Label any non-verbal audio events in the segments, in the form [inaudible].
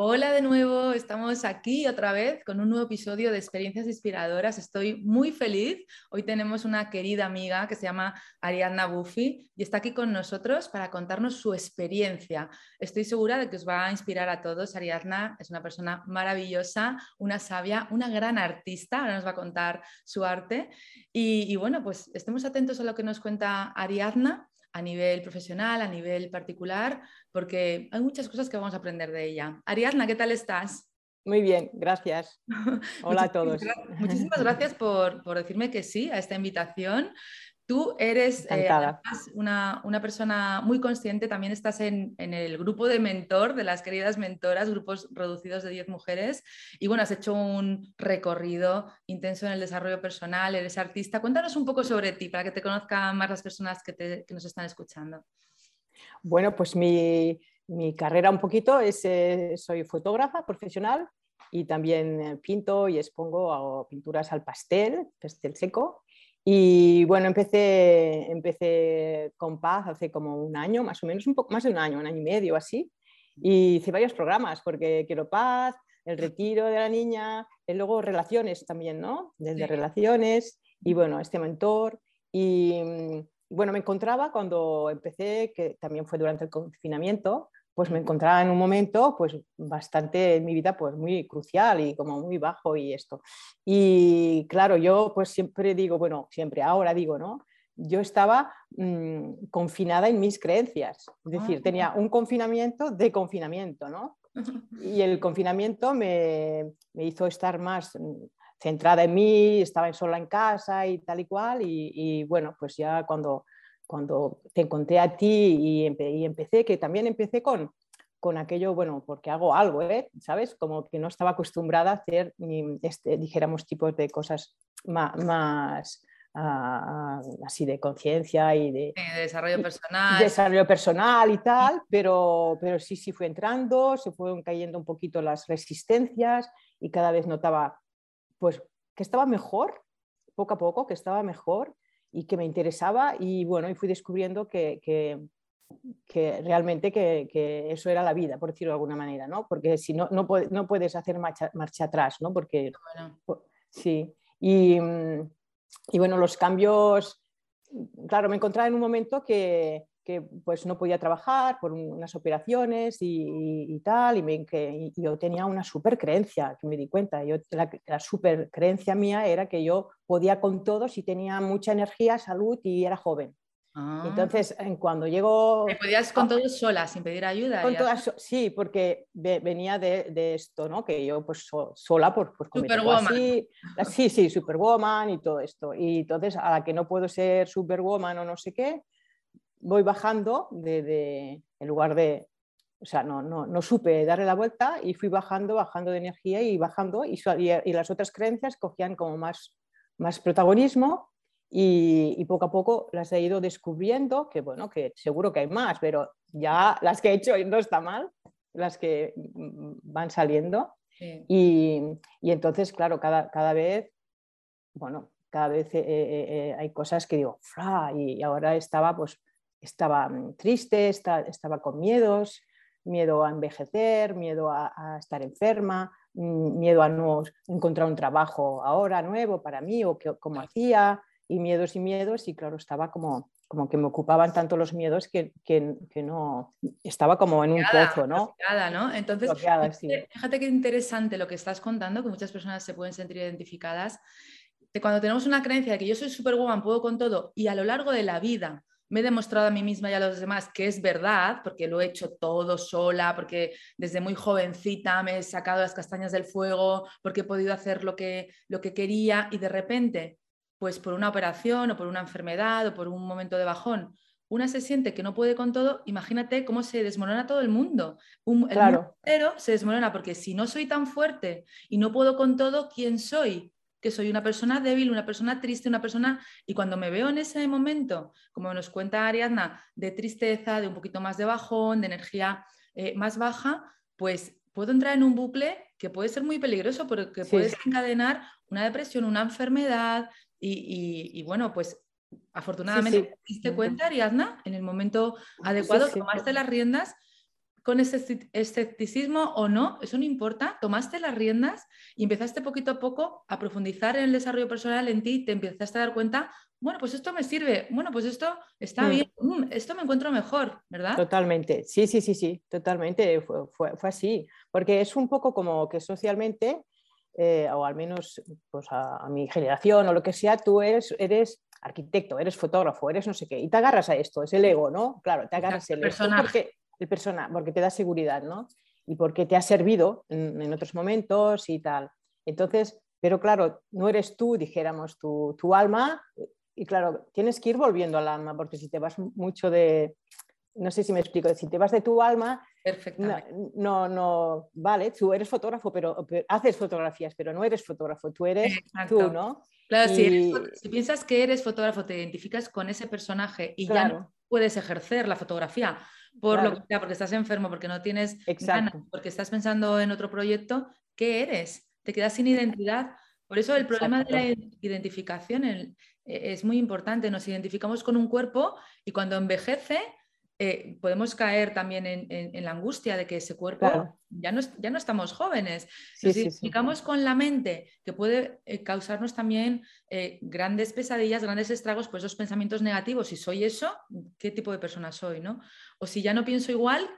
Hola de nuevo, estamos aquí otra vez con un nuevo episodio de Experiencias Inspiradoras. Estoy muy feliz. Hoy tenemos una querida amiga que se llama Ariadna Buffy y está aquí con nosotros para contarnos su experiencia. Estoy segura de que os va a inspirar a todos. Ariadna es una persona maravillosa, una sabia, una gran artista. Ahora nos va a contar su arte. Y, y bueno, pues estemos atentos a lo que nos cuenta Ariadna a nivel profesional, a nivel particular, porque hay muchas cosas que vamos a aprender de ella. Ariadna, ¿qué tal estás? Muy bien, gracias. [laughs] Hola a todos. Muchísimas gracias por, por, decirme que sí a esta invitación. Tú eres eh, una, una, persona muy consciente, también estás en, en, el grupo de mentor, de las queridas mentoras, grupos reducidos de 10 mujeres, y bueno, has hecho un recorrido intenso en el desarrollo personal, eres artista. Cuéntanos un poco sobre ti, para que te conozcan más las personas que, te, que nos están escuchando. Bueno, pues mi, mi carrera un poquito es, eh, soy fotógrafa profesional y también eh, pinto y expongo hago pinturas al pastel, pastel seco, y bueno, empecé, empecé con Paz hace como un año, más o menos, un poco más de un año, un año y medio así. Y hice varios programas porque quiero paz, el retiro de la niña, y luego relaciones también, ¿no? Desde relaciones y bueno, este mentor. Y bueno, me encontraba cuando empecé, que también fue durante el confinamiento, pues me encontraba en un momento pues bastante en mi vida pues muy crucial y como muy bajo y esto. Y claro, yo pues siempre digo, bueno, siempre ahora digo, ¿no? Yo estaba mm, confinada en mis creencias, es decir, tenía un confinamiento de confinamiento, ¿no? [laughs] Y el confinamiento me, me hizo estar más mm, centrada en mí, estaba sola en casa y tal y cual, y, y bueno, pues ya cuando cuando te encontré a ti y, empecé, que también empecé con, con aquello, bueno, porque hago algo, ¿eh? ¿sabes? Como que no estaba acostumbrada a hacer, este, dijéramos, tipos de cosas más, ah, así de conciencia y de, desarrollo personal. Desarrollo personal y tal, pero, pero sí, sí fue entrando, se fueron cayendo un poquito las resistencias y cada vez notaba, pues, que estaba mejor, poco a poco, que estaba mejor y que me interesaba y bueno, y fui descubriendo que, que, que realmente que, que, eso era la vida, por decirlo de alguna manera, ¿no? Porque si no, no, no puedes hacer marcha, marcha, atrás, ¿no? Porque, sí, y, y, bueno, los cambios, claro, me encontraba en un momento que, que pues no podía trabajar por unas operaciones y, tal, y, me, que, yo tenía una super creencia, que me di cuenta, yo, la, la super creencia mía era que yo podía con todos y tenía mucha energía, salud y era joven. Ah. Entonces, en cuando llego... ¿Te podías con todos sola, sin pedir ayuda? Con todas, sí, porque venía de, de, esto, ¿no? Que yo pues sola, por, pues, Superwoman. sí, sí, Superwoman y todo esto. Y entonces, a la que no puedo ser Superwoman o no sé qué, voy bajando de, en lugar de, o sea, no, no, no, supe darle la vuelta y fui bajando, bajando de energía y bajando y, y las otras creencias cogían como más, más protagonismo y, poco a poco las he ido descubriendo, que bueno, que seguro que hay más, pero ya las que he hecho no está mal, las que van saliendo. Y, y, entonces, claro, cada, cada vez, bueno, cada vez eh, eh, eh, hay cosas que digo, ¡fra! y ahora estaba pues estaba mm, triste, estaba con miedos, miedo a envejecer, miedo a, estar enferma, mm, miedo a no encontrar un trabajo ahora nuevo para mí o que, como hacía, y miedos y miedos, y claro, estaba como, como que me ocupaban tanto los miedos que, que, no, estaba como en un pozo, ¿no? ¿no? Entonces, fíjate, fíjate qué interesante lo que estás contando, que muchas personas se pueden sentir identificadas de cuando tenemos una creencia de que yo soy superwoman, puedo con todo, y a lo largo de la vida me he demostrado a mí misma y a los demás que es verdad, porque lo he hecho todo sola, porque desde muy jovencita me he sacado las castañas del fuego, porque he podido hacer lo que, lo que quería y de repente, pues por una operación o por una enfermedad o por un momento de bajón, una se siente que no puede con todo, imagínate cómo se desmorona todo el mundo. Un, claro. el se desmorona porque si no soy tan fuerte y no puedo con todo, ¿quién soy? Que soy una persona débil, una persona triste, una persona... Y cuando me veo en ese momento, como nos cuenta Ariadna, de tristeza, de un poquito más de bajón, de energía eh, más baja, pues puedo entrar en un bucle que puede ser muy peligroso porque puede encadenar una depresión, una enfermedad y, bueno, pues afortunadamente te diste cuenta, Ariadna, en el momento adecuado, tomaste las riendas con ese escepticismo o no, eso no importa, tomaste las riendas y empezaste poquito a poco a profundizar en el desarrollo personal en ti y te empezaste a dar cuenta, bueno, pues esto me sirve, bueno, pues esto está mm. bien, mm, esto me encuentro mejor, ¿verdad? Totalmente, sí, sí, sí, sí, totalmente, fue, así, porque es un poco como que socialmente, eh, o al menos pues a, mi generación o lo que sea, tú eres, eres arquitecto, eres fotógrafo, eres no sé qué, y te agarras a esto, es el ego, ¿no? Claro, te agarras el ego. Porque, el persona, porque te da seguridad, ¿no? Y porque te ha servido en, otros momentos y tal. Entonces, pero claro, no eres tú, dijéramos, tu, tu, alma, y claro, tienes que ir volviendo al alma, porque si te vas mucho de, no sé si me explico, si te vas de tu alma, no, no, vale, tú eres fotógrafo, pero, haces fotografías, pero no eres fotógrafo, tú eres tú, ¿no? Claro, si, piensas que eres fotógrafo, te identificas con ese personaje y ya no puedes ejercer la fotografía por lo que sea, porque estás enfermo, porque no tienes ganas, porque estás pensando en otro proyecto, ¿qué eres? Te quedas sin identidad. Por eso el problema de la identificación e, es muy importante. Nos identificamos con un cuerpo y cuando envejece eh, podemos caer también en, la angustia de que ese cuerpo ya, no, ya no estamos jóvenes. Nos identificamos con la mente, que puede eh, causarnos también eh, grandes pesadillas, grandes estragos por esos pensamientos negativos. Si soy eso, ¿qué tipo de persona soy? ¿no? O si ya no pienso igual,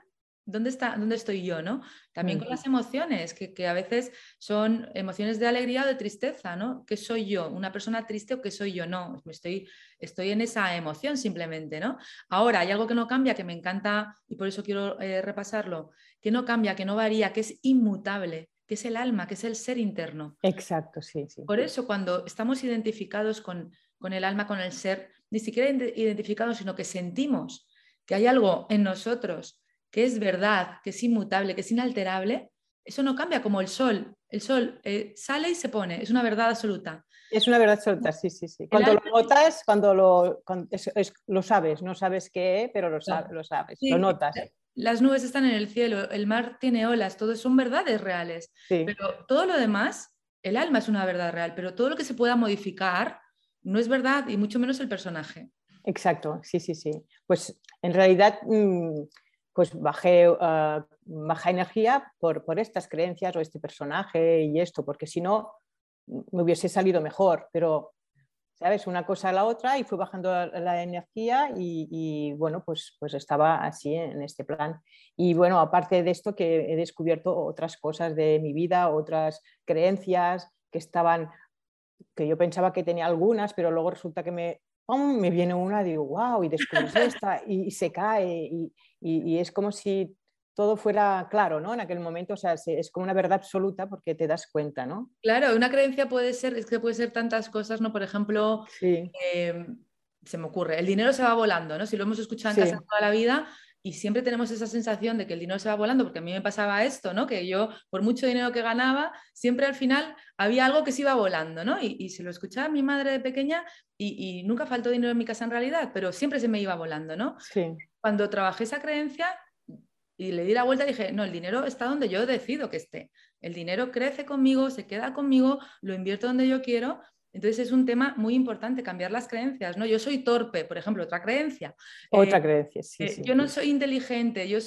¿dónde, está, dónde estoy yo? ¿no? También con las emociones, que, a veces son emociones de alegría o de tristeza, ¿no? ¿Qué soy yo? ¿Una persona triste o qué soy yo? No, estoy, estoy en esa emoción simplemente, ¿no? Ahora, hay algo que no cambia, que me encanta y por eso quiero eh, repasarlo, que no cambia, que no varía, que es inmutable que es el alma, que es el ser interno. Exacto, sí, sí. Por eso cuando estamos identificados con, con el alma, con el ser, ni siquiera identificados, sino que sentimos que hay algo en nosotros que es verdad, que es inmutable, que es inalterable, eso no cambia como el sol. El sol eh, sale y se pone, es una verdad absoluta. Es una verdad absoluta, sí, sí, sí. Cuando lo notas, cuando lo, lo sabes, no sabes qué, pero lo, lo sabes, lo notas. Las nubes están en el cielo, el mar tiene olas, todo son verdades reales. Pero todo lo demás, el alma es una verdad real, pero todo lo que se pueda modificar no es verdad y mucho menos el personaje. Exacto, sí, sí, sí. Pues en realidad... Mm, pues bajé uh, baja energía por, por, estas creencias o este personaje y esto, porque si no me hubiese salido mejor, pero, ¿sabes? Una cosa a la otra y fui bajando la, energía y, bueno, pues, pues estaba así en este plan. Y bueno, aparte de esto que he descubierto otras cosas de mi vida, otras creencias que estaban, que yo pensaba que tenía algunas, pero luego resulta que me, me viene una, digo, wow, y descubres esta, y, se cae, y, es como si todo fuera claro, ¿no? En aquel momento, o sea, es como una verdad absoluta porque te das cuenta, ¿no? Claro, una creencia puede ser, es que puede ser tantas cosas, ¿no? Por ejemplo, em, se me ocurre, el dinero se va volando, ¿no? Si lo hemos escuchado en casa toda la vida, y siempre tenemos esa sensación de que el dinero se va volando, porque a mí me pasaba esto, ¿no? Que yo, por mucho dinero que ganaba, siempre al final había algo que se iba volando, ¿no? Y, se lo escuchaba mi madre de pequeña y, nunca faltó dinero en mi casa en realidad, pero siempre se me iba volando, ¿no? Sí. Cuando trabajé esa creencia y le di la vuelta, dije, no, el dinero está donde yo decido que esté. El dinero crece conmigo, se queda conmigo, lo invierto donde yo quiero entonces es un tema muy importante cambiar las creencias, ¿no? Yo soy torpe, por ejemplo, otra creencia. Otra eh, creencia, sí, eh, Yo no soy inteligente, yo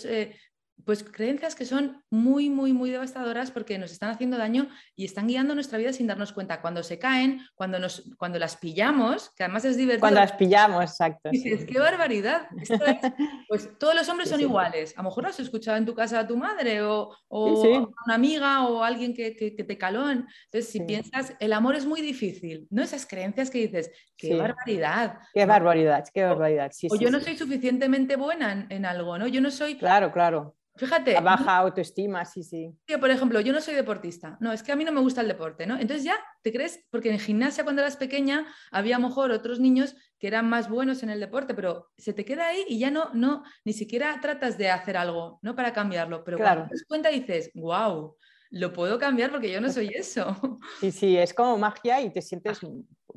pues creencias que son muy, muy, muy devastadoras porque nos están haciendo daño y están guiando nuestra vida sin darnos cuenta. Cuando se caen, cuando, nos, cuando las pillamos, que además es divertido. Cuando las pillamos, exacto. Dices, qué barbaridad. [laughs] pues todos los hombres son iguales. A lo mejor has escuchado en tu casa a tu madre o, una amiga o alguien que, te caló. Entonces, si piensas, el amor es muy difícil, ¿no? Esas creencias que dices, qué barbaridad. Qué barbaridad, qué barbaridad. o yo no soy suficientemente buena en, en, algo, ¿no? Yo no soy... Claro, claro Fíjate. baja autoestima, sí, sí. Por ejemplo, yo no soy deportista. No, es que a mí no me gusta el deporte, ¿no? Entonces ya te crees, porque en gimnasia cuando eras pequeña había a lo mejor otros niños que eran más buenos en el deporte, pero se te queda ahí y ya no, no, ni siquiera tratas de hacer algo, ¿no? Para cambiarlo. Pero cuando te das cuenta dices, wow, lo puedo cambiar porque yo no soy eso. [laughs] Sí, sí, es como magia y te sientes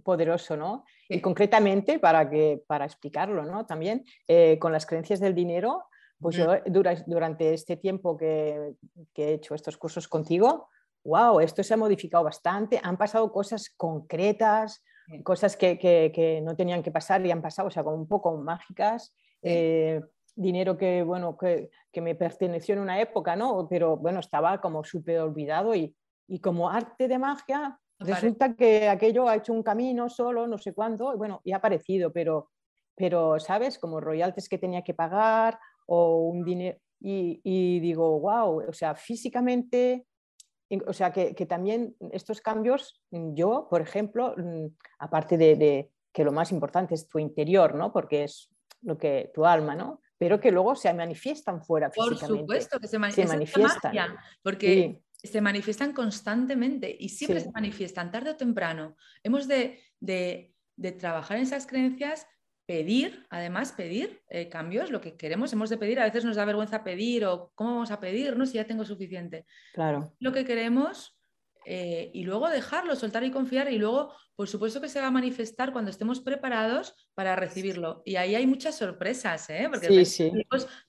poderoso, ¿no? Y concretamente, para, que, para explicarlo, ¿no? También, eh, con las creencias del dinero, pues yo durante este tiempo que, he hecho estos cursos contigo, wow, esto se ha modificado bastante, han pasado cosas concretas, cosas que, no tenían que pasar y han pasado, o sea, como un poco mágicas. Eh, dinero que, bueno, que, me perteneció en una época, ¿no? Pero bueno, estaba como súper olvidado y, y, como arte de magia, resulta que aquello ha hecho un camino solo, no sé cuándo, y bueno, y ha aparecido, pero, pero, ¿sabes? Como royalties que tenía que pagar o un dinero. Y, digo, wow, o sea, físicamente, o sea, que, también estos cambios, yo, por ejemplo, aparte de, que lo más importante es tu interior, ¿no? Porque es lo que tu alma, ¿no? Pero que luego se manifiestan fuera físicamente. Por supuesto que se, manifiestan. porque se manifiestan constantemente y siempre se manifiestan tarde o temprano. Hemos de, de, de trabajar en esas creencias pedir, además pedir eh, cambios, lo que queremos, hemos de pedir, a veces nos da vergüenza pedir o cómo vamos a pedir, no si ya tengo suficiente. Claro. Lo que queremos eh, y luego dejarlo, soltar y confiar y luego, por supuesto que se va a manifestar cuando estemos preparados para recibirlo. Y ahí hay muchas sorpresas, ¿eh? porque sí,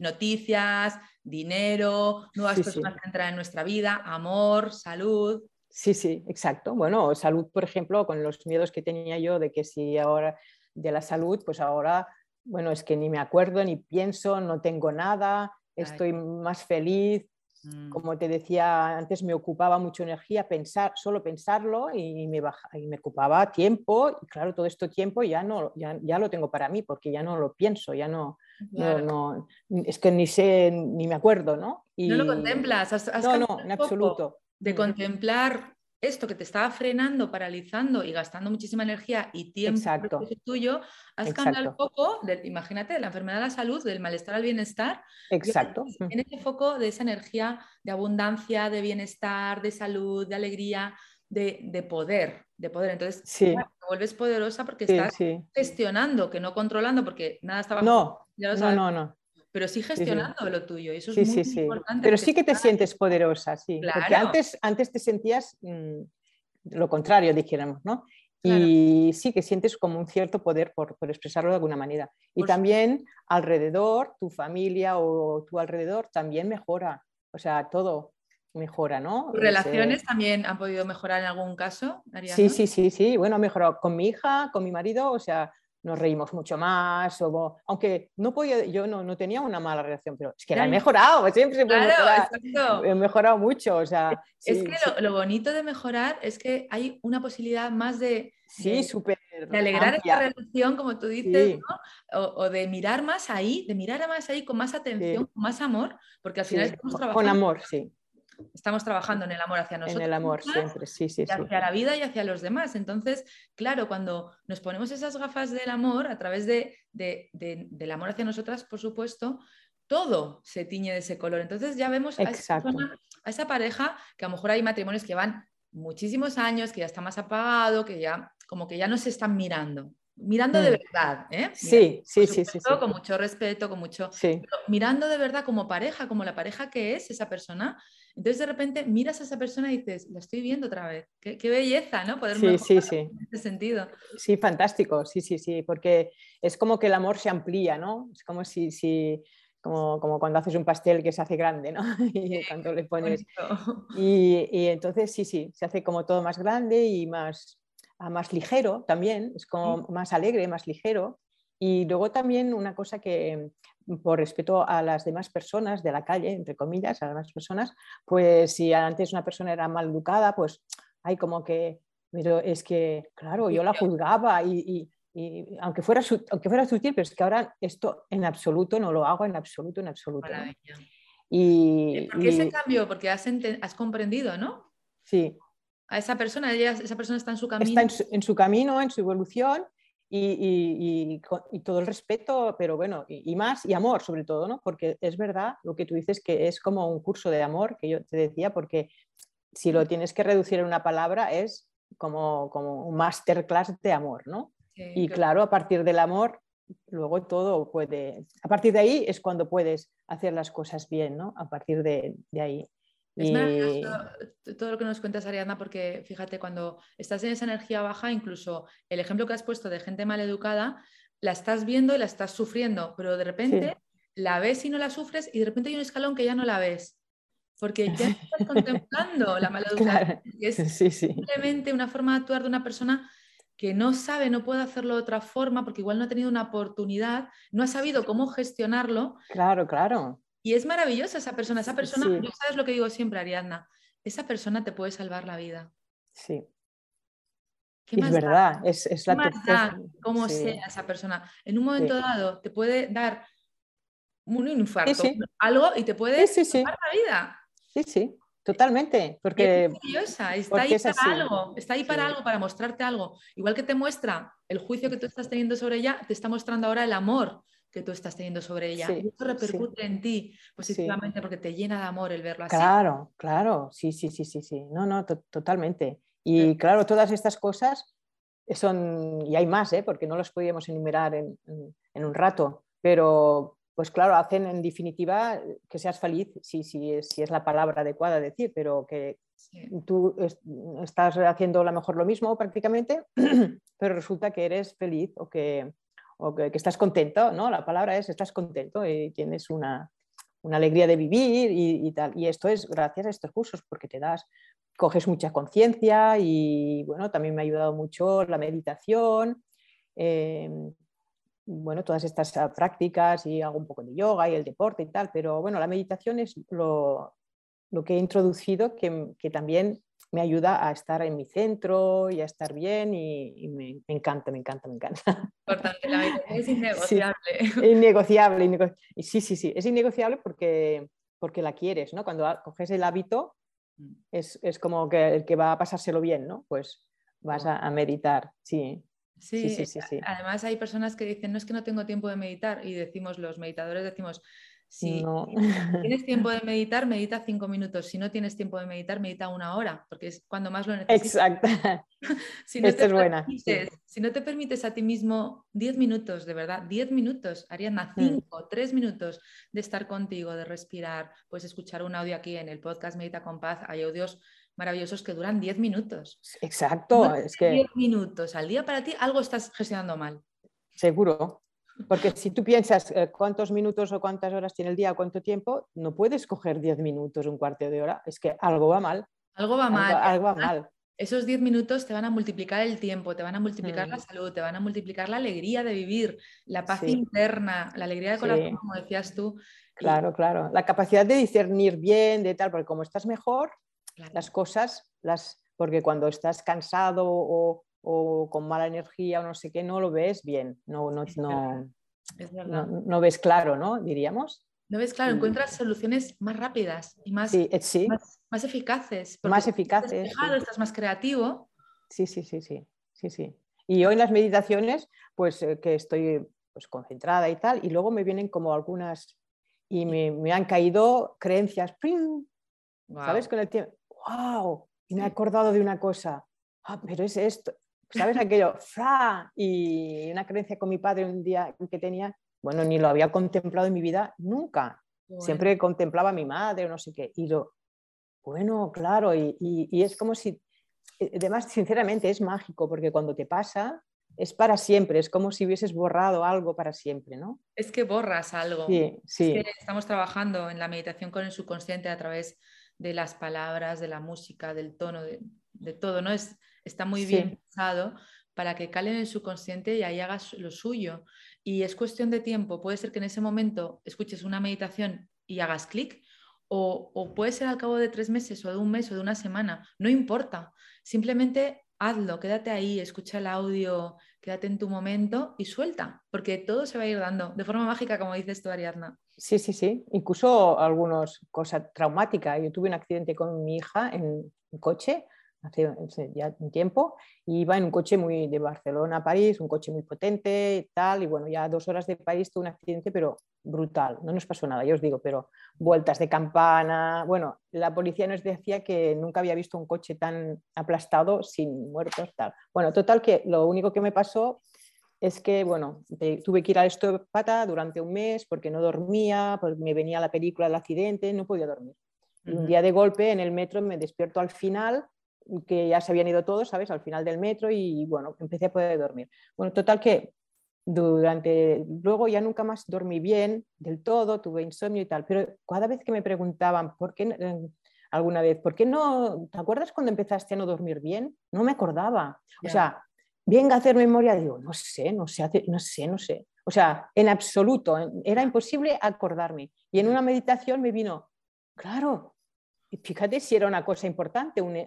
noticias, dinero, nuevas personas que entran en nuestra vida, amor, salud. Sí, sí, exacto. Bueno, salud, por ejemplo, con los miedos que tenía yo de que si ahora de la salud, pues ahora, bueno, es que ni me acuerdo, ni pienso, no tengo nada, estoy más feliz. Mm. Como te decía antes, me ocupaba mucho energía pensar, solo pensarlo y me, baja, y me ocupaba tiempo. Y claro, todo este tiempo ya, no, ya, ya lo tengo para mí porque ya no lo pienso, ya no, no, es que ni sé, ni me acuerdo, ¿no? Y... No lo contemplas, no, no, en absoluto. De mm. contemplar esto que te estaba frenando, paralizando y gastando muchísima energía y tiempo tuyo, has cambiado el foco, imagínate, de la enfermedad a la salud, del malestar al bienestar. Exacto. En ese foco de esa energía de abundancia, de bienestar, de salud, de alegría, de, poder, de poder. Entonces, te vuelves poderosa porque estás gestionando, que no controlando, porque nada estaba... No, no, no, no pero sí gestionando lo tuyo. Y eso es muy, importante. Pero sí que te sientes poderosa, sí. Porque antes, antes te sentías mm, lo contrario, dijéramos, ¿no? Y sí que sientes como un cierto poder por, expresarlo de alguna manera. Y también alrededor, tu familia o tu alrededor también mejora. O sea, todo mejora, ¿no? ¿Relaciones también han podido mejorar en algún caso? Sí, sí, sí, sí. Bueno, ha mejorado con mi hija, con mi marido, o sea, nos reímos mucho más, o, aunque no podía, yo no, no, tenía una mala relación, pero es que la he mejorado, siempre he mejorado mucho. O sea, es que lo, bonito de mejorar es que hay una posibilidad más de, sí, de, alegrar esta relación, como tú dices, ¿no? o, de mirar más ahí, de mirar más ahí con más atención, con más amor, porque al final estamos trabajando. Con amor, sí estamos trabajando en el amor hacia nosotros. En el amor siempre, sí, sí. hacia la vida y hacia los demás. Entonces, claro, cuando nos ponemos esas gafas del amor, a través de, del amor hacia nosotras, por supuesto, todo se tiñe de ese color. Entonces ya vemos a esa, a esa, pareja que a lo mejor hay matrimonios que van muchísimos años, que ya está más apagado, que ya como que ya no se están mirando. Mirando de mm. verdad, ¿eh? sí, sí, sí, sí, Con mucho respeto, con mucho... mirando de verdad como pareja, como la pareja que es esa persona, entonces de repente miras a esa persona y dices, la estoy viendo otra vez. Qué, belleza, ¿no? Poder sí, sí, sí. en ese sentido. Sí, fantástico, sí, sí, sí, porque es como que el amor se amplía, ¿no? Es como si, si como, como, cuando haces un pastel que se hace grande, ¿no? [laughs] y cuando le pones... [laughs] Y, y, entonces sí, sí, se hace como todo más grande y más, ah, más ligero también, es como más alegre, más ligero. Y luego también una cosa que por respeto a las demás personas de la calle, entre comillas, a las demás personas, pues si antes una persona era mal educada, pues hay como que, pero es que, claro, yo la juzgaba y, aunque, fuera, aunque fuera sutil, pero es que ahora esto en absoluto no lo hago, en absoluto, en absoluto. Y, ¿Por qué ese cambio? Porque has, has comprendido, ¿no? Sí. A esa persona, esa persona está en su camino. Está en su camino, en su evolución y, todo el respeto, pero bueno, y, más, y amor sobre todo, ¿no? Porque es verdad lo que tú dices que es como un curso de amor, que yo te decía, porque si lo tienes que reducir en una palabra es como, como un masterclass de amor, ¿no? y claro, a partir del amor, luego todo puede, a partir de ahí es cuando puedes hacer las cosas bien, ¿no? A partir de ahí. Es maravilloso todo lo que nos cuentas, Ariadna, porque fíjate, cuando estás en esa energía baja, incluso el ejemplo que has puesto de gente mal educada, la estás viendo y la estás sufriendo, pero de repente la ves y no la sufres y de repente hay un escalón que ya no la ves. Porque ya estás [laughs] contemplando la maleducación. Es simplemente una forma de actuar de una persona que no sabe, no puede hacerlo de otra forma, porque igual no ha tenido una oportunidad, no ha sabido cómo gestionarlo. Claro, claro. Y es maravillosa esa persona. Esa persona, yo sabes lo que digo siempre, Ariadna, esa persona te puede salvar la vida. Sí. es verdad, es, es la más da cómo sea esa persona. En un momento dado te puede dar un infarto, algo y te puede salvar la vida. Sí, sí, totalmente. Porque, es maravillosa, está ahí para algo, está ahí para algo, para mostrarte algo. Igual que te muestra el juicio que tú estás teniendo sobre ella, te está mostrando ahora el amor que tú estás teniendo sobre ella. y eso repercute en ti positivamente porque te llena de amor el verlo así. Claro, claro, sí, sí, sí, sí, sí. No, no, totalmente. Y claro, todas estas cosas son, y hay más, ¿eh? porque no las podíamos enumerar en, un rato, pero pues claro, hacen en definitiva que seas feliz, si, si, si es la palabra adecuada a decir, pero que tú estás haciendo a lo mejor lo mismo prácticamente, [clears throat] pero resulta que eres feliz o que, o que, estás contento, ¿no? La palabra es estás contento y tienes una, alegría de vivir y, tal. Y esto es gracias a estos cursos porque te das, coges mucha conciencia y bueno, también me ha ayudado mucho la meditación. Em, bueno, todas estas ah, prácticas y hago un poco de yoga y el deporte y tal, pero bueno, la meditación es lo, que he introducido que, que también me ayuda a estar en mi centro y a estar bien y, me, encanta, me encanta, me encanta. [laughs] Importante, la es innegociable. Sí, innegociable, Sí, sí, sí, es innegociable porque, porque la quieres, ¿no? Cuando coges el hábito mm. es, es como que el que va a pasárselo bien, ¿no? Pues vas a, a meditar, sí. Sí, sí, sí, sí, Además hay personas que dicen, no es que no tengo tiempo de meditar y decimos, los meditadores decimos, si [laughs] tienes tiempo de meditar, medita cinco minutos. Si no tienes tiempo de meditar, medita una hora, porque es cuando más lo necesitas. Exacto. [laughs] si, no es buena. si no te permites a ti mismo diez minutos, de verdad, diez minutos, Ariadna, mm. cinco, tres minutos de estar contigo, de respirar, puedes escuchar un audio aquí en el podcast Medita con Paz. Hay audios maravillosos que duran diez minutos. Exacto. es que... Diez minutos al día para ti, algo estás gestionando mal. Seguro, porque si tú piensas eh, cuántos minutos o cuántas horas tiene el día, cuánto tiempo, no puedes coger 10 minutos, un cuarto de hora. Es que algo va mal. Algo va mal. Algo, va mal. Esos 10 minutos te van a multiplicar el tiempo, te van a multiplicar la mm. salud, te van a multiplicar la alegría de vivir, la paz interna, la alegría de corazón, como decías tú. Claro, claro. La capacidad de discernir bien, de tal, porque como estás mejor, las cosas, las, porque cuando estás cansado o, o con mala energía o no sé qué, no lo ves bien, no, no, no, no, ves claro, ¿no? Diríamos. No ves claro, encuentras soluciones más rápidas y más, eh, más, eficaces. Más eficaces. Estás, estás más creativo. Sí, sí, sí, sí, sí, sí. Y hoy en las meditaciones, pues eh, que estoy pues, concentrada y tal, y luego me vienen como algunas, y me, me han caído creencias, ¿sabes? Con el tiempo, ¡wow! Y me he acordado de una cosa, ah, pero es esto, ¿sabes? Aquello, ¡fra! Y una creencia con mi padre un día que tenía, bueno, ni lo había contemplado en mi vida nunca. Siempre contemplaba a mi madre o no sé qué. Y yo, bueno, claro, y, y, es como si, eh, además, sinceramente, es mágico, porque cuando te pasa, es para siempre, es como si hubieses borrado algo para siempre, ¿no? Es que borras algo. Sí, sí. estamos trabajando en la meditación con el subconsciente a través de las palabras, de la música, del tono, de, de todo, ¿no? Es, está muy bien pensado para que cale en el subconsciente y ahí hagas lo suyo. Y es cuestión de tiempo. Puede ser que en ese momento escuches una meditación y hagas clic, o, o, puede ser al cabo de tres meses o de un mes o de una semana, no importa. Simplemente hazlo, quédate ahí, escucha el audio, quédate en tu momento y suelta, porque todo se va a ir dando de forma mágica, como dices tú, Ariadna. Sí, sí, sí. Incluso algunas cosas traumáticas. Yo tuve un accidente con mi hija en coche hace ya un tiempo, y iba en un coche muy de Barcelona a París, un coche muy potente y tal, y bueno, ya dos horas de París tuve un accidente, pero brutal, no nos pasó nada, yo os digo, pero vueltas de campana, bueno, la policía nos decía que nunca había visto un coche tan aplastado sin muertos, tal. Bueno, total que lo único que me pasó es que, bueno, tuve que ir al osteópata durante un mes porque no dormía, pues me venía la película del accidente, no podía dormir. Y un día de golpe en el metro me despierto al final que ya se habían ido todos, ¿sabes? Al final del metro y bueno, empecé a poder dormir. Bueno, total que durante, luego ya nunca más dormí bien del todo, tuve insomnio y tal, pero cada vez que me preguntaban, ¿por qué eh, alguna vez, ¿por qué no, te acuerdas cuando empezaste a no dormir bien? No me acordaba. O sea, venga a hacer memoria, digo, no sé, no sé, no sé, no sé. O sea, en absoluto, era imposible acordarme. Y en una meditación me vino, claro, fíjate si era una cosa importante, una,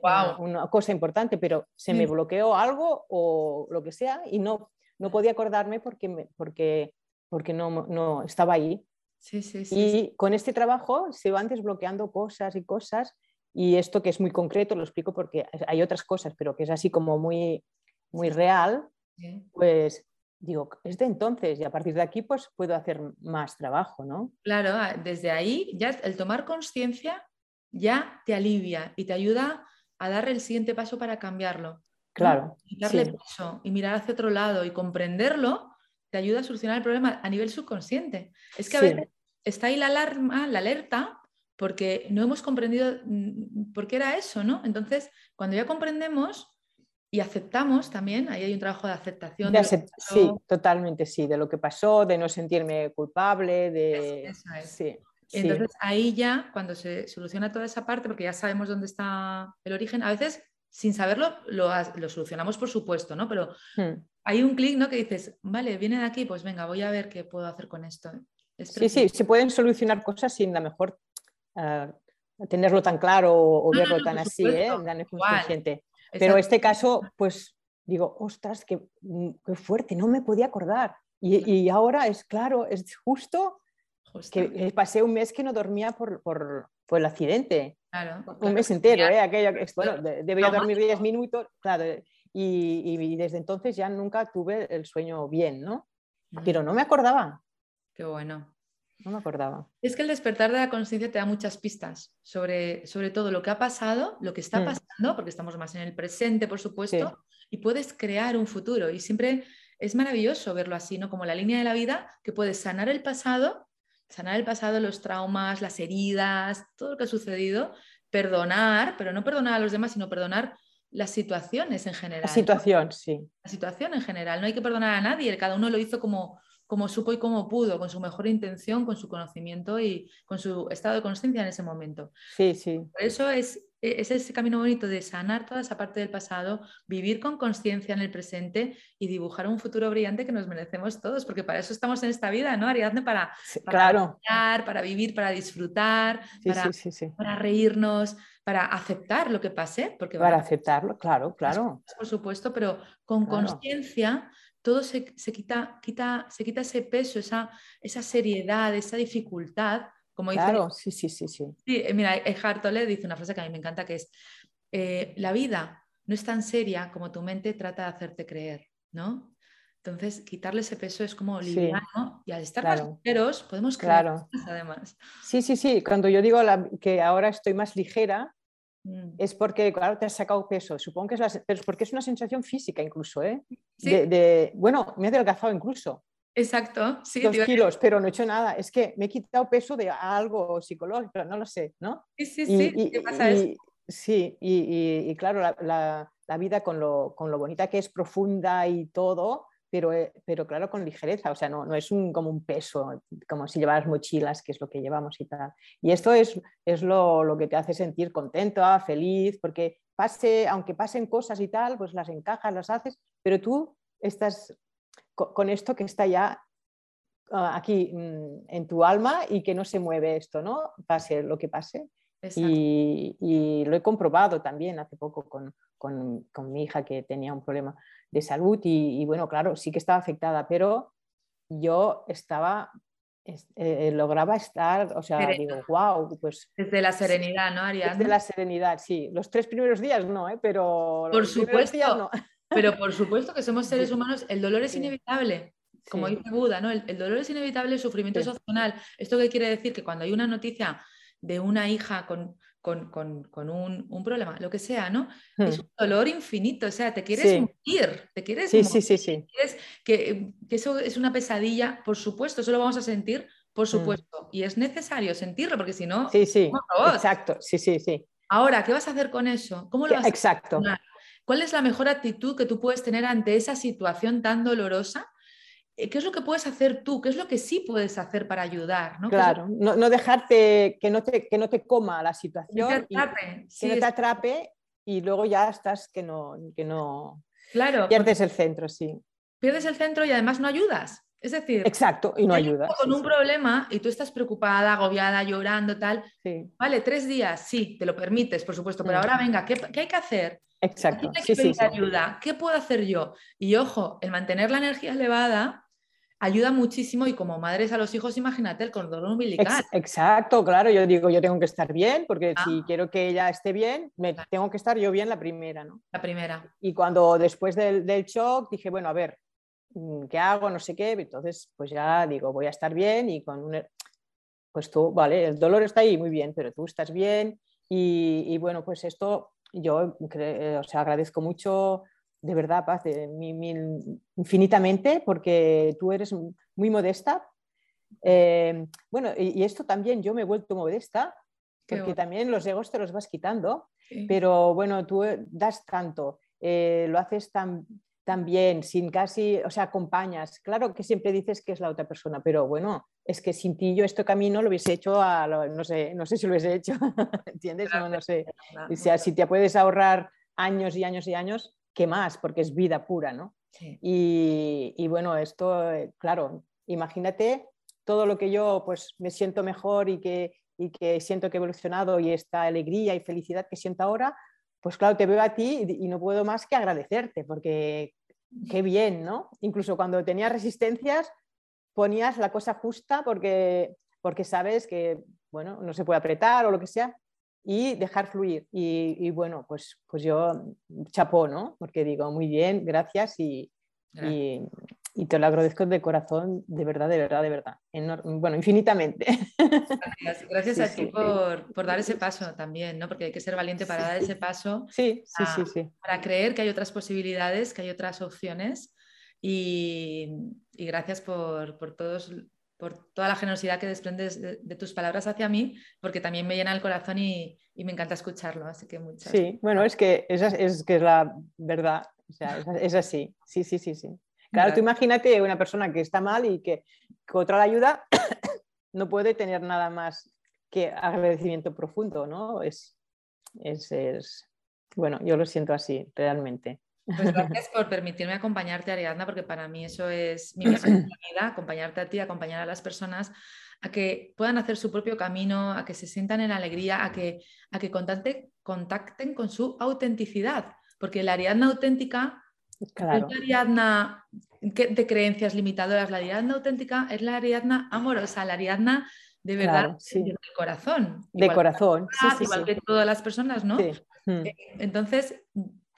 cosa importante, pero se me bloqueó algo o lo que sea y no, no podía acordarme porque, porque, porque no, no estaba ahí. Sí, sí, sí, y con este trabajo se van desbloqueando cosas y cosas y esto que es muy concreto, lo explico porque hay otras cosas, pero que es así como muy, muy real, pues digo, es de entonces y a partir de aquí pues puedo hacer más trabajo, ¿no? Claro, desde ahí ya el tomar conciencia ya te alivia y te ayuda a dar el siguiente paso para cambiarlo. Claro. Y darle peso y mirar hacia otro lado y comprenderlo te ayuda a solucionar el problema a nivel subconsciente. Es que a veces está ahí la alarma, la alerta, porque no hemos comprendido mm, por qué era eso, ¿no? Entonces, cuando ya comprendemos y aceptamos también, ahí hay un trabajo de aceptación. sí, totalmente, sí, de lo que pasó, de no sentirme culpable, de... Sí. Entonces ahí ya, cuando se soluciona toda esa parte, porque ya sabemos dónde está el origen, a veces sin saberlo lo, lo solucionamos por supuesto, ¿no? Pero hmm. hay un clic, ¿no? Que dices, vale, viene de aquí, pues venga, voy a ver qué puedo hacer con esto. sí, sí, se pueden solucionar cosas sin a lo mejor uh, tenerlo tan claro o, verlo tan así, ¿eh? consciente. Pero este caso, pues digo, ostras, qué, qué fuerte, no me podía acordar. Y, y, ahora es claro, es justo que pasé un mes que no dormía por, por, por el accidente. un mes entero, ¿eh? Aquello, bueno, debería dormir 10 minutos, claro. Y, y, desde entonces ya nunca tuve el sueño bien, ¿no? Pero no me acordaba. Qué bueno. No me acordaba. Es que el despertar de la conciencia te da muchas pistas sobre, sobre todo lo que ha pasado, lo que está mm. pasando, porque estamos más en el presente, por supuesto, y puedes crear un futuro. Y siempre es maravilloso verlo así, ¿no? Como la línea de la vida, que puedes sanar el pasado sanar el pasado, los traumas, las heridas, todo lo que ha sucedido, perdonar, pero no perdonar a los demás, sino perdonar las situaciones en general. La situación, sí. La situación en general. No hay que perdonar a nadie, cada uno lo hizo como, como supo y como pudo, con su mejor intención, con su conocimiento y con su estado de conciencia en ese momento. Sí, sí. Por eso es es ese camino bonito de sanar toda esa parte del pasado, vivir con conciencia en el presente y dibujar un futuro brillante que nos merecemos todos, porque para eso estamos en esta vida, ¿no, Ariadne? Para, para, para vivir, para disfrutar, para, reírnos, para aceptar lo que pase. Porque para aceptarlo, claro, claro. Por supuesto, pero con conciencia todo se, quita, quita, se quita ese peso, esa, esa seriedad, esa dificultad claro, sí, sí, sí, sí. Sí, eh, mira, Eckhart Tolle dice una frase que a mí me encanta que es, eh, la vida no es tan seria como tu mente trata de hacerte creer, ¿no? Entonces, quitarle ese peso es como liviano y al estar más ligeros podemos creer claro. además. Sí, sí, sí. Cuando yo digo que ahora estoy más ligera, mm. es porque, claro, te has sacado peso. Supongo que es, la, pero es porque es una sensación física incluso, ¿eh? de, bueno, me he adelgazado incluso. Exacto, sí. Dos kilos, pero no he hecho nada. Es que me he quitado peso de algo psicológico, no lo sé, ¿no? Sí, sí, sí. Y, ¿Qué pasa eso? Sí, y, claro, la, vida con lo, con lo, bonita que es profunda y todo, pero, eh, pero claro, con ligereza, o sea, no, no es un, como un peso, como si llevaras mochilas, que es lo que llevamos y tal. Y esto es, es lo, lo que te hace sentir contenta, feliz, porque pase, aunque pasen cosas y tal, pues las encajas, las haces, pero tú estás con, esto que está ya ah, aquí mm, en tu alma y que no se mueve esto, ¿no? Pase lo que pase. Y, y, lo he comprobado también hace poco con, con, con, mi hija que tenía un problema de salud y, bueno, claro, sí que estaba afectada, pero yo estaba, eh, lograba estar, o sea, digo, wow, pues... Desde la serenidad, ¿no, Ariadna? Desde la serenidad, sí. Los tres primeros días no, ¿eh? pero... Por supuesto, no. Pero [laughs] por supuesto que somos seres humanos, el dolor es inevitable. Como dice Buda, ¿no? El, dolor es inevitable, el sufrimiento es opcional. ¿Esto qué quiere decir? Que cuando hay una noticia de una hija con, con, un, problema, lo que sea, ¿no? Es hmm. un dolor infinito, o sea, te quieres morir, te quieres sí, Sí, sí, sí. que, eso es una pesadilla, por supuesto, eso lo vamos a sentir, por hmm. supuesto, y es necesario sentirlo, porque si no... Sí, sí, exacto, sí, sí, sí. Ahora, ¿qué vas a hacer con eso? ¿Cómo lo vas Exacto. ¿Cuál es la mejor actitud que tú puedes tener ante esa situación tan dolorosa? Eh, ¿Qué es lo que puedes hacer tú? ¿Qué es lo que sí puedes hacer para ayudar? Claro, no, dejarte que no, te, que no te coma la situación, que, no te atrape y luego ya estás que no, que no claro, pierdes el centro, sí. Pierdes el centro y además no ayudas. Es decir, exacto, y no ayudas. Con un problema y tú estás preocupada, agobiada, llorando, tal. Vale, tres días, sí, te lo permites, por supuesto, pero ahora venga, ¿qué, ¿qué, hay que hacer? Exacto. ¿Qué sí, ayuda? ¿Qué puedo hacer yo? Y ojo, el mantener la energía elevada ayuda muchísimo y como madres a los hijos, imagínate el cordón umbilical. exacto, claro, yo digo, yo tengo que estar bien porque si ah. quiero que ella esté bien, me, tengo que estar yo bien la primera, ¿no? La primera. Y cuando después del, shock dije, bueno, a ver, ¿qué hago? No sé qué, entonces pues ya digo, voy a estar bien y con un... Pues tú, vale, el dolor está ahí, muy bien, pero tú estás bien y, y bueno, pues esto yo o sea, agradezco mucho de verdad, Paz, infinitamente, porque tú eres muy modesta. Eh, bueno, y, esto también yo me he vuelto modesta, porque también los egos te los vas quitando, pero bueno, tú das tanto, eh, lo haces tan, tan, bien, sin casi, o sea, acompañas. Claro que siempre dices que es la otra persona, pero bueno, es que sin ti yo este camino lo hubiese hecho a, no sé, no sé si lo hubiese hecho, [laughs] ¿entiendes? No, no sé. O sea, si te puedes ahorrar años y años y años, ¿qué más? Porque es vida pura, ¿no? Y, bueno, esto, eh, claro, imagínate todo lo que yo pues me siento mejor y que, y que siento que he evolucionado y esta alegría y felicidad que siento ahora, pues claro, te veo a ti y, no puedo más que agradecerte, porque qué bien, ¿no? Incluso cuando tenías resistencias, ponías la cosa justa porque, porque sabes que, bueno, no se puede apretar o lo que sea, y dejar fluir. Y, bueno, pues, pues yo chapó, ¿no? Porque digo, muy bien, gracias y, y, te lo agradezco de corazón, de verdad, de verdad, de verdad. bueno, infinitamente. Gracias, gracias a ti por, por, dar ese paso también, ¿no? Porque hay que ser valiente para dar ese paso. Sí, sí, sí, sí. Para creer que hay otras posibilidades, que hay otras opciones. Y, y gracias por, por todos por toda la generosidad que desprendes de, tus palabras hacia mí, porque también me llena el corazón y, me encanta escucharlo. Así que muchas Sí, bueno, es que es, es, que es la verdad, o sea, es, así. Sí, sí, sí, sí. Claro, tú imagínate una persona que está mal y que, contra la ayuda [coughs] no puede tener nada más que agradecimiento profundo, ¿no? Es, es, es, bueno, yo lo siento así, realmente. Pues gracias por permitirme acompañarte, Ariadna, porque para mí eso es mi misión la vida, acompañarte a ti, acompañar a las personas a que puedan hacer su propio camino, a que se sientan en alegría, a que, a que contacten, con su autenticidad, porque la Ariadna auténtica claro. es la Ariadna de creencias limitadoras, la Ariadna auténtica es la Ariadna amorosa, la Ariadna de verdad, de corazón. De corazón, sí, sí, igual que todas las personas, ¿no? Eh, entonces,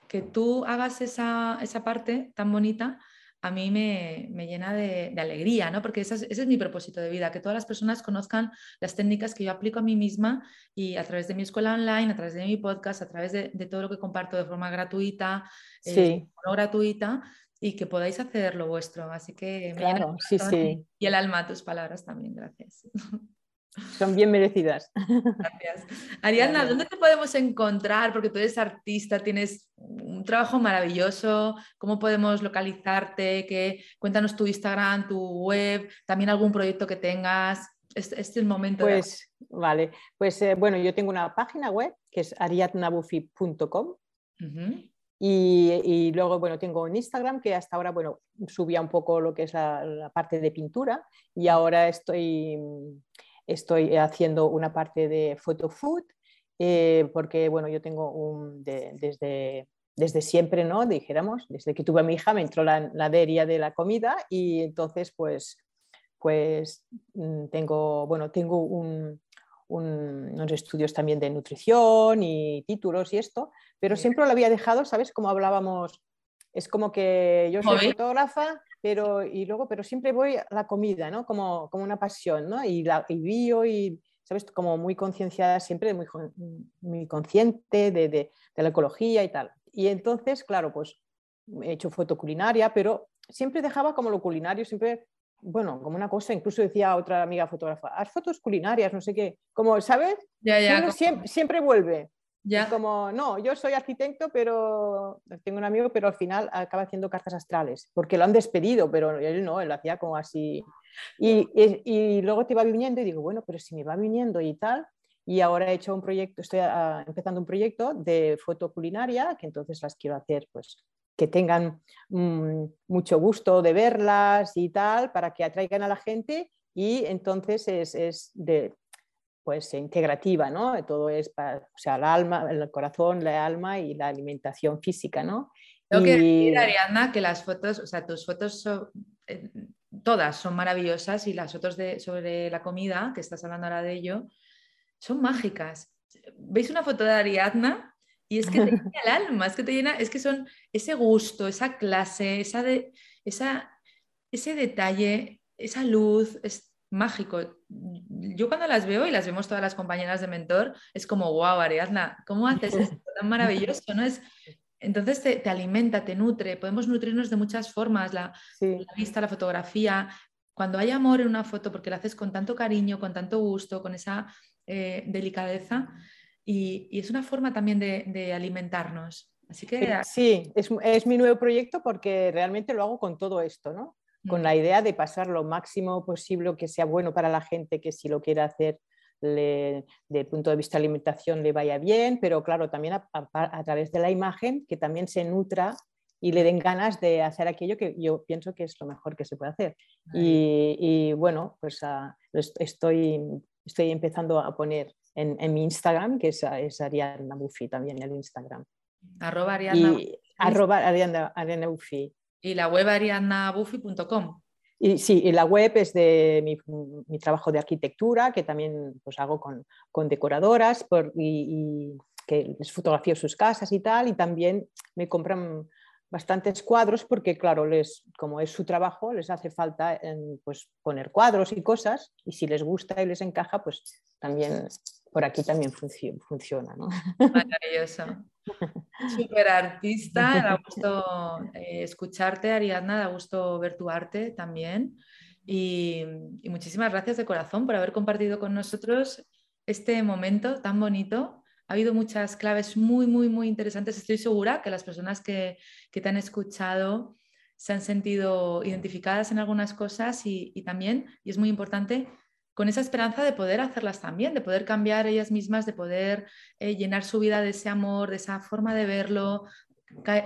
que tú hagas esa, parte tan bonita, a mí me, llena de, alegría, ¿no? Porque ese es, mi propósito de vida, que todas las personas conozcan las técnicas que yo aplico a mí misma y a través de mi escuela online, a través de mi podcast, a través de, todo lo que comparto de forma gratuita, eh, no gratuita, y que podáis hacer lo vuestro. Así que me claro, sí, sí. y el alma tus palabras también, gracias. [laughs] Son bien merecidas. Gracias. Ariadna, ¿dónde te podemos encontrar? Porque tú eres artista, tienes un trabajo maravilloso. ¿Cómo podemos localizarte? ¿Qué? Cuéntanos tu Instagram, tu web, también algún proyecto que tengas. Este, es el momento. Pues, vale. Pues eh, bueno, yo tengo una página web que es ariadnabufi.com. y, luego, bueno, tengo un Instagram que hasta ahora, bueno, subía un poco lo que es la, parte de pintura y ahora estoy, estoy haciendo una parte de photo food eh, porque, bueno, yo tengo un, desde, desde siempre, ¿no? Dijéramos, desde que tuve a mi hija me entró la, la de la comida y entonces, pues, pues mm, tengo, bueno, tengo unos estudios también de nutrición y títulos y esto, pero siempre lo había dejado, ¿sabes? Como hablábamos, es como que yo soy fotógrafa, pero, y luego, pero siempre voy a la comida, ¿no? Como, como una pasión, ¿no? Y, la, y bio y, ¿sabes? Como muy concienciada siempre, muy, muy consciente de, de, de la ecología y tal. Y entonces, claro, pues he hecho foto culinaria, pero siempre dejaba como lo culinario, siempre bueno, como una cosa, incluso decía otra amiga fotógrafa, haz fotos culinarias, no sé qué, como, ¿sabes? siempre, vuelve. Ya. como, no, yo soy arquitecto, pero tengo un amigo, pero al final acaba haciendo cartas astrales, porque lo han despedido, pero él no, él lo hacía como así. Y, y, luego te va viniendo y digo, bueno, pero si me va viniendo y tal, y ahora he hecho un proyecto, estoy ah, empezando un proyecto de foto culinaria, que entonces las quiero hacer pues que tengan mm, mucho gusto de verlas y tal, para que atraigan a la gente y entonces es, de, pues integrativa, ¿no? Todo es para, o sea, el alma, el corazón, la alma y la alimentación física, ¿no? Tengo que decir, Ariadna, que las fotos, o sea, tus fotos son, eh, todas son maravillosas y las fotos de, sobre la comida, que estás hablando ahora de ello, son mágicas. ¿Veis una foto de Ariadna? Y es que te [laughs] llena el alma, es que te llena, es que son ese gusto, esa clase, esa de, esa, ese detalle, esa luz, es mágico. Yo cuando las veo y las vemos todas las compañeras de mentor, es como, wow, Ariadna, ¿cómo haces esto tan maravilloso? ¿no? Es, entonces te, alimenta, te nutre, podemos nutrirnos de muchas formas, la, la, vista, la fotografía. Cuando hay amor en una foto, porque la haces con tanto cariño, con tanto gusto, con esa eh, delicadeza, y, es una forma también de, alimentarnos. Así que... Sí, es, mi nuevo proyecto porque realmente lo hago con todo esto, ¿no? Con la idea de pasar lo máximo posible que sea bueno para la gente, que si lo quiere hacer desde el punto de vista de alimentación le vaya bien, pero claro, también a, través de la imagen, que también se nutra y le den ganas de hacer aquello que yo pienso que es lo mejor que se puede hacer. Y, bueno, pues ah, estoy, estoy empezando a poner en, mi Instagram, que es, es Ariadna Buffy también, el Instagram. Arroba Ariadna, y, arroba Ariadna, Y la web ariadnabuffy.com. Y sí, y la web es de mi, mi, trabajo de arquitectura, que también pues, hago con, con decoradoras por, y, y, que les fotografío sus casas y tal, y también me compran bastantes cuadros porque, claro, les, como es su trabajo, les hace falta pues, poner cuadros y cosas, y si les gusta y les encaja, pues también por aquí también funciona. ¿no? Maravilloso. Súper artista, [laughs] da gusto eh, escucharte, Ariadna, da gusto ver tu arte también. Y, muchísimas gracias de corazón por haber compartido con nosotros este momento tan bonito. Ha habido muchas claves muy, muy, muy interesantes. Estoy segura que las personas que, que te han escuchado se han sentido identificadas en algunas cosas y, y también, y es muy importante, con esa esperanza de poder hacerlas también, de poder cambiar ellas mismas, de poder eh, llenar su vida de ese amor, de esa forma de verlo,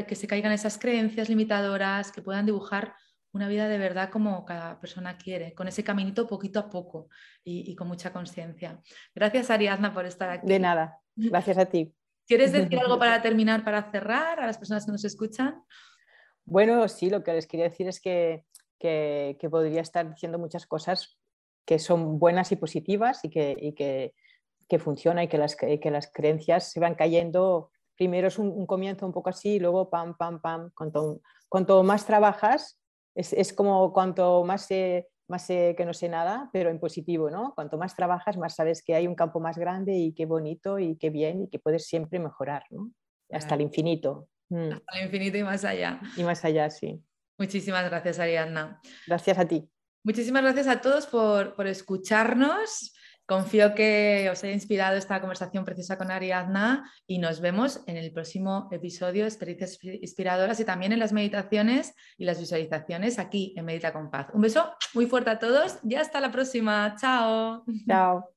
que se caigan esas creencias limitadoras, que puedan dibujar una vida de verdad como cada persona quiere, con ese caminito poquito a poco y, con mucha conciencia. Gracias Ariadna por estar aquí. De nada, gracias a ti. ¿Quieres decir algo para [laughs] terminar, para cerrar a las personas que nos escuchan? Bueno, sí, lo que les quería decir es que, que, que podría estar diciendo muchas cosas que son buenas y positivas y que, y que, que funciona y que las, que las creencias se van cayendo. Primero es un, comienzo un poco así y luego pam, pam, pam. Cuanto, cuanto más trabajas, es, es como cuanto más sé, más sé que no sé nada, pero en positivo, ¿no? Cuanto más trabajas, más sabes que hay un campo más grande y qué bonito y qué bien y que puedes siempre mejorar, ¿no? Hasta el infinito. Mm. Hasta el infinito y más allá. Y más allá, sí. Muchísimas gracias, Ariadna. Gracias a ti. Muchísimas gracias a todos por, escucharnos. Confío que os haya inspirado esta conversación preciosa con Ariadna y nos vemos en el próximo episodio de Experiencias Inspiradoras y también en las meditaciones y las visualizaciones aquí en Medita con Paz. Un beso muy fuerte a todos y hasta la próxima. Chao. Chao.